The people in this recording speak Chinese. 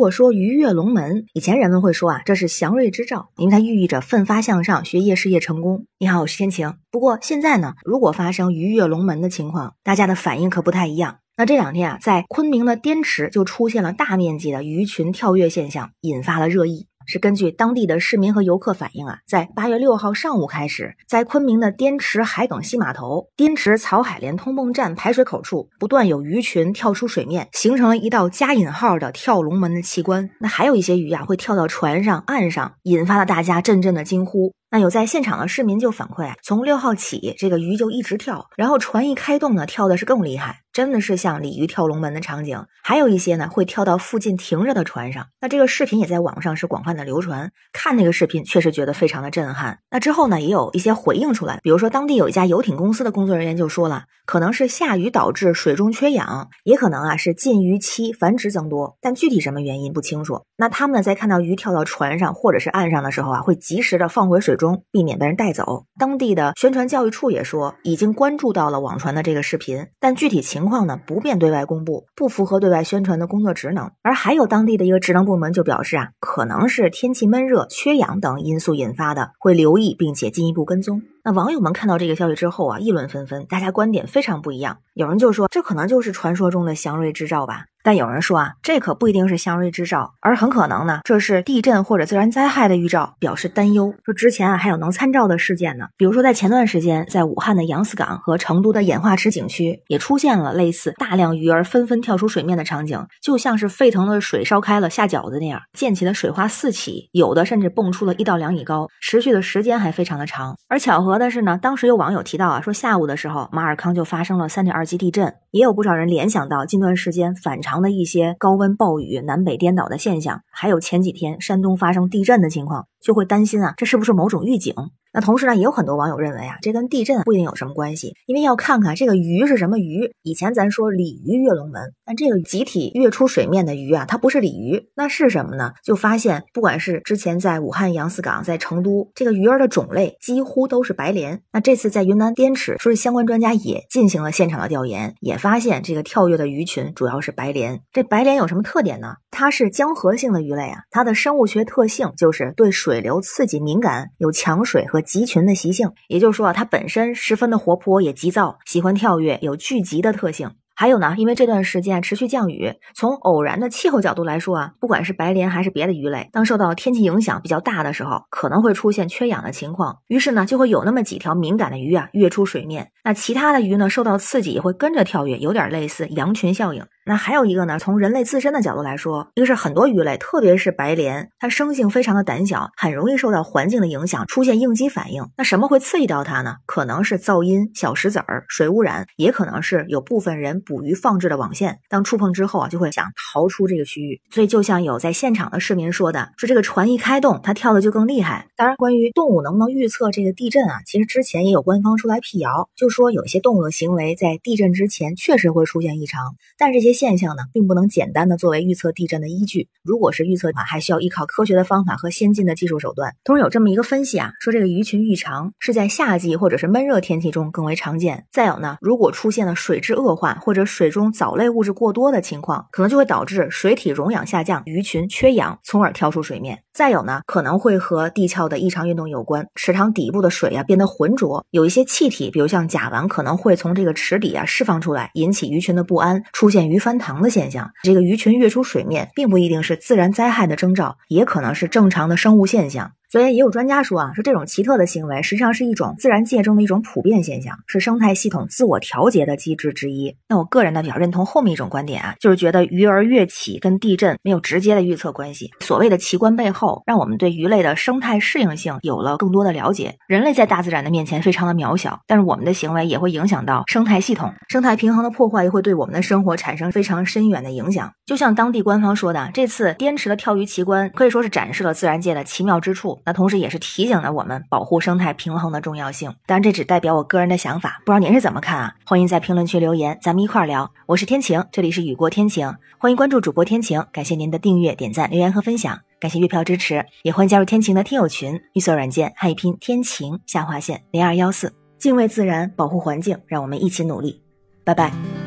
如果说鱼跃龙门，以前人们会说啊，这是祥瑞之兆，因为它寓意着奋发向上，学业事业成功。你好，我是天晴。不过现在呢，如果发生鱼跃龙门的情况，大家的反应可不太一样。那这两天啊，在昆明的滇池就出现了大面积的鱼群跳跃现象，引发了热议。是根据当地的市民和游客反映啊，在八月六号上午开始，在昆明的滇池海埂西码头、滇池草海连通泵站排水口处，不断有鱼群跳出水面，形成了一道加引号的跳龙门的奇观。那还有一些鱼啊，会跳到船上、岸上，引发了大家阵阵的惊呼。那有在现场的市民就反馈，从六号起，这个鱼就一直跳，然后船一开动呢，跳的是更厉害，真的是像鲤鱼跳龙门的场景。还有一些呢，会跳到附近停着的船上。那这个视频也在网上是广泛的流传，看那个视频确实觉得非常的震撼。那之后呢，也有一些回应出来，比如说当地有一家游艇公司的工作人员就说了，可能是下雨导致水中缺氧，也可能啊是禁渔期繁殖增多，但具体什么原因不清楚。那他们呢，在看到鱼跳到船上或者是岸上的时候啊，会及时的放回水。中避免被人带走。当地的宣传教育处也说，已经关注到了网传的这个视频，但具体情况呢不便对外公布，不符合对外宣传的工作职能。而还有当地的一个职能部门就表示啊，可能是天气闷热、缺氧等因素引发的，会留意并且进一步跟踪。那网友们看到这个消息之后啊，议论纷纷，大家观点非常不一样。有人就说，这可能就是传说中的祥瑞之兆吧。但有人说啊，这可不一定是祥瑞之兆，而很可能呢，这是地震或者自然灾害的预兆，表示担忧。说之前啊，还有能参照的事件呢，比如说在前段时间，在武汉的扬子港和成都的演化池景区，也出现了类似大量鱼儿纷纷跳出水面的场景，就像是沸腾的水烧开了下饺子那样，溅起的水花四起，有的甚至蹦出了一到两米高，持续的时间还非常的长。而巧合的是呢，当时有网友提到啊，说下午的时候，马尔康就发生了三点二级地震，也有不少人联想到近段时间反常。的一些高温暴雨、南北颠倒的现象，还有前几天山东发生地震的情况，就会担心啊，这是不是某种预警？那同时呢，也有很多网友认为啊，这跟地震不一定有什么关系，因为要看看这个鱼是什么鱼。以前咱说鲤鱼跃龙门，但这个集体跃出水面的鱼啊，它不是鲤鱼，那是什么呢？就发现，不管是之前在武汉扬子港，在成都，这个鱼儿的种类几乎都是白鲢。那这次在云南滇池，说是相关专家也进行了现场的调研，也发现这个跳跃的鱼群主要是白鲢。这白鲢有什么特点呢？它是江河性的鱼类啊，它的生物学特性就是对水流刺激敏感，有抢水和集群的习性。也就是说啊，它本身十分的活泼，也急躁，喜欢跳跃，有聚集的特性。还有呢，因为这段时间持续降雨，从偶然的气候角度来说啊，不管是白鲢还是别的鱼类，当受到天气影响比较大的时候，可能会出现缺氧的情况。于是呢，就会有那么几条敏感的鱼啊跃出水面，那其他的鱼呢受到刺激也会跟着跳跃，有点类似羊群效应。那还有一个呢，从人类自身的角度来说，一个是很多鱼类，特别是白鲢，它生性非常的胆小，很容易受到环境的影响，出现应激反应。那什么会刺激到它呢？可能是噪音、小石子儿、水污染，也可能是有部分人捕鱼放置的网线，当触碰之后啊，就会想逃出这个区域。所以就像有在现场的市民说的，说这个船一开动，它跳的就更厉害。当然，关于动物能不能预测这个地震啊，其实之前也有官方出来辟谣，就说有些动物的行为在地震之前确实会出现异常，但这些现象呢，并不能简单的作为预测地震的依据。如果是预测的话，还需要依靠科学的方法和先进的技术手段。同时有这么一个分析啊，说这个鱼群异常是在夏季或者是闷热天气中更为常见。再有呢，如果出现了水质恶化或者水中藻类物质过多的情况，可能就会导致水体溶氧下降，鱼群缺氧，从而跳出水面。再有呢，可能会和地壳的异常运动有关，池塘底部的水呀变得浑浊，有一些气体，比如像甲烷，可能会从这个池底啊释放出来，引起鱼群的不安，出现鱼翻塘的现象。这个鱼群跃出水面，并不一定是自然灾害的征兆，也可能是正常的生物现象。所以也有专家说啊，说这种奇特的行为实际上是一种自然界中的一种普遍现象，是生态系统自我调节的机制之一。那我个人呢比较认同后面一种观点啊，就是觉得鱼儿跃起跟地震没有直接的预测关系。所谓的奇观背后，让我们对鱼类的生态适应性有了更多的了解。人类在大自然的面前非常的渺小，但是我们的行为也会影响到生态系统，生态平衡的破坏又会对我们的生活产生非常深远的影响。就像当地官方说的，这次滇池的跳鱼奇观可以说是展示了自然界的奇妙之处，那同时也是提醒了我们保护生态平衡的重要性。当然，这只代表我个人的想法，不知道您是怎么看啊？欢迎在评论区留言，咱们一块儿聊。我是天晴，这里是雨过天晴，欢迎关注主播天晴，感谢您的订阅、点赞、留言和分享，感谢月票支持，也欢迎加入天晴的听友群，绿色软件汉语拼天晴下划线零二幺四，敬畏自然，保护环境，让我们一起努力，拜拜。